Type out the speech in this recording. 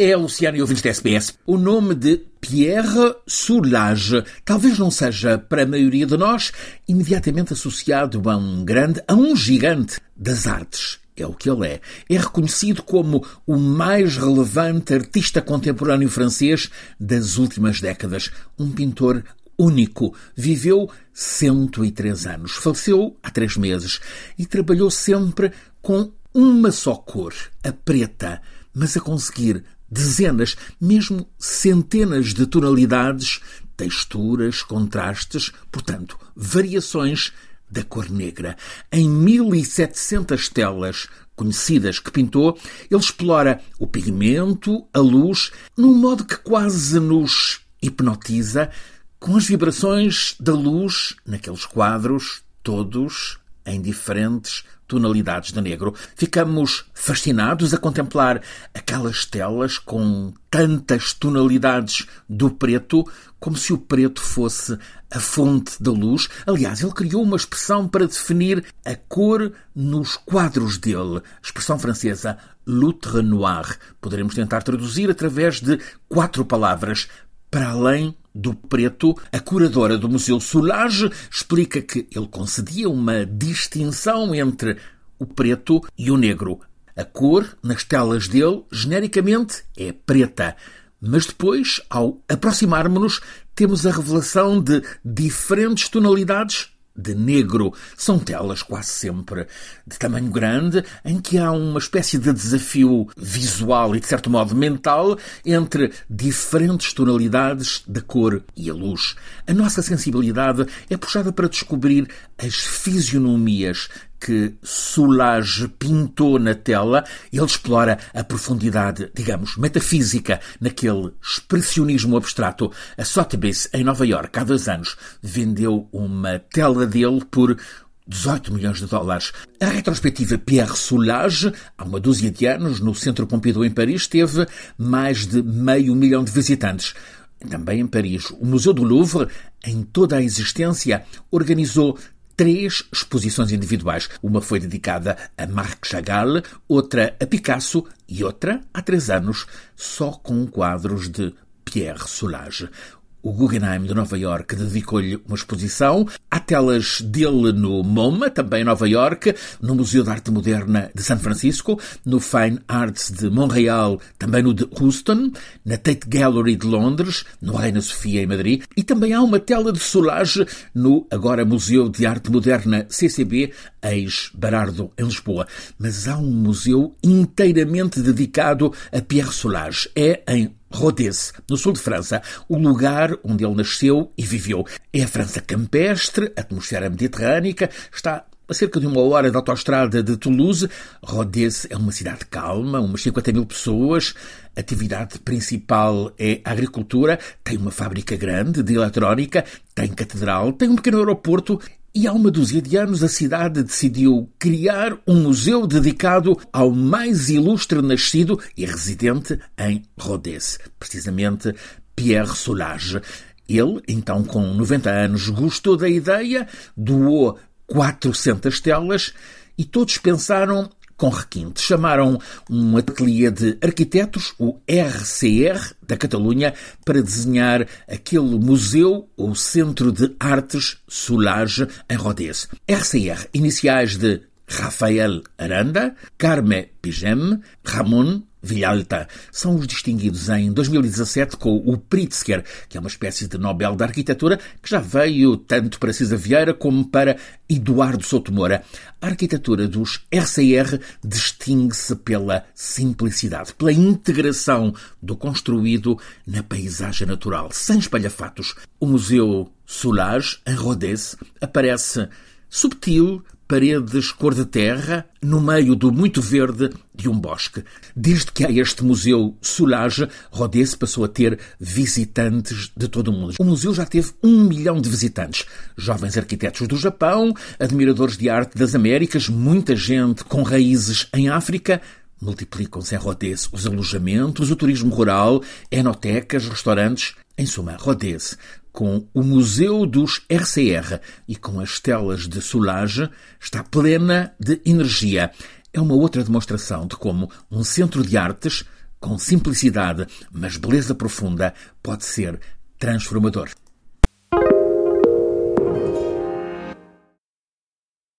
É Luciano e ouvintes da SBS. O nome de Pierre Soulages talvez não seja, para a maioria de nós, imediatamente associado a um grande, a um gigante das artes. É o que ele é. É reconhecido como o mais relevante artista contemporâneo francês das últimas décadas. Um pintor único. Viveu 103 anos. Faleceu há três meses e trabalhou sempre com uma só cor, a preta, mas a conseguir dezenas, mesmo centenas de tonalidades, texturas, contrastes, portanto, variações da cor negra. Em 1700 telas conhecidas que pintou, ele explora o pigmento, a luz, num modo que quase nos hipnotiza, com as vibrações da luz naqueles quadros, todos em diferentes tonalidades de negro. Ficamos fascinados a contemplar aquelas telas com tantas tonalidades do preto, como se o preto fosse a fonte da luz. Aliás, ele criou uma expressão para definir a cor nos quadros dele, expressão francesa loutre noir. Poderemos tentar traduzir através de quatro palavras: para além do preto, a curadora do Museu Soulage explica que ele concedia uma distinção entre o preto e o negro. A cor, nas telas dele, genericamente é preta. Mas depois, ao aproximarmos-nos, temos a revelação de diferentes tonalidades de negro. São telas quase sempre de tamanho grande, em que há uma espécie de desafio visual e, de certo modo, mental entre diferentes tonalidades da cor e a luz. A nossa sensibilidade é puxada para descobrir as fisionomias que Soulage pintou na tela, ele explora a profundidade, digamos, metafísica naquele expressionismo abstrato. A Sotheby's, em Nova York, há dois anos, vendeu uma tela dele por 18 milhões de dólares. A retrospectiva Pierre Soulage, há uma dúzia de anos, no Centro Pompidou em Paris, teve mais de meio milhão de visitantes. Também em Paris, o Museu do Louvre, em toda a existência, organizou três exposições individuais. Uma foi dedicada a Marc Chagall, outra a Picasso e outra, há três anos, só com quadros de Pierre Soulages. O Guggenheim de Nova York dedicou-lhe uma exposição. Há telas dele no MoMA, também em Nova York, no Museu de Arte Moderna de São Francisco, no Fine Arts de Montreal, também no de Houston, na Tate Gallery de Londres, no Reina Sofia em Madrid, e também há uma tela de Solage no agora Museu de Arte Moderna CCB, ex-Barardo, em Lisboa. Mas há um museu inteiramente dedicado a Pierre Solage. É em Rodez, no sul de França, o lugar onde ele nasceu e viveu. É a França campestre, atmosfera mediterrânica, está a cerca de uma hora da autoestrada de Toulouse. Rodez é uma cidade calma, umas 50 mil pessoas. A atividade principal é a agricultura. Tem uma fábrica grande de eletrónica, tem catedral, tem um pequeno aeroporto e há uma dúzia de anos a cidade decidiu criar um museu dedicado ao mais ilustre nascido e residente em Rodez, precisamente Pierre Soulages. Ele, então com 90 anos, gostou da ideia, doou 400 telas e todos pensaram com requinte. Chamaram um ateliê de arquitetos, o RCR, da Catalunha, para desenhar aquele museu, o Centro de Artes Soulage, em Rodez. RCR, iniciais de Rafael Aranda, Carme Pigem, Ramon Villalta são os distinguidos em 2017 com o Pritzker, que é uma espécie de Nobel da Arquitetura que já veio tanto para Cisa Vieira como para Eduardo Souto Moura. A arquitetura dos RCR distingue-se pela simplicidade, pela integração do construído na paisagem natural, sem espalhafatos. O Museu Soulage, em Rodez, aparece subtil, paredes cor de terra, no meio do muito verde de um bosque. Desde que há este museu Soulage, Rodez passou a ter visitantes de todo o mundo. O museu já teve um milhão de visitantes. Jovens arquitetos do Japão, admiradores de arte das Américas, muita gente com raízes em África, Multiplicam-se em Rodez os alojamentos, o turismo rural, enotecas, restaurantes. Em suma, Rodez com o Museu dos RCR e com as telas de Soulage, está plena de energia. É uma outra demonstração de como um centro de artes com simplicidade, mas beleza profunda, pode ser transformador.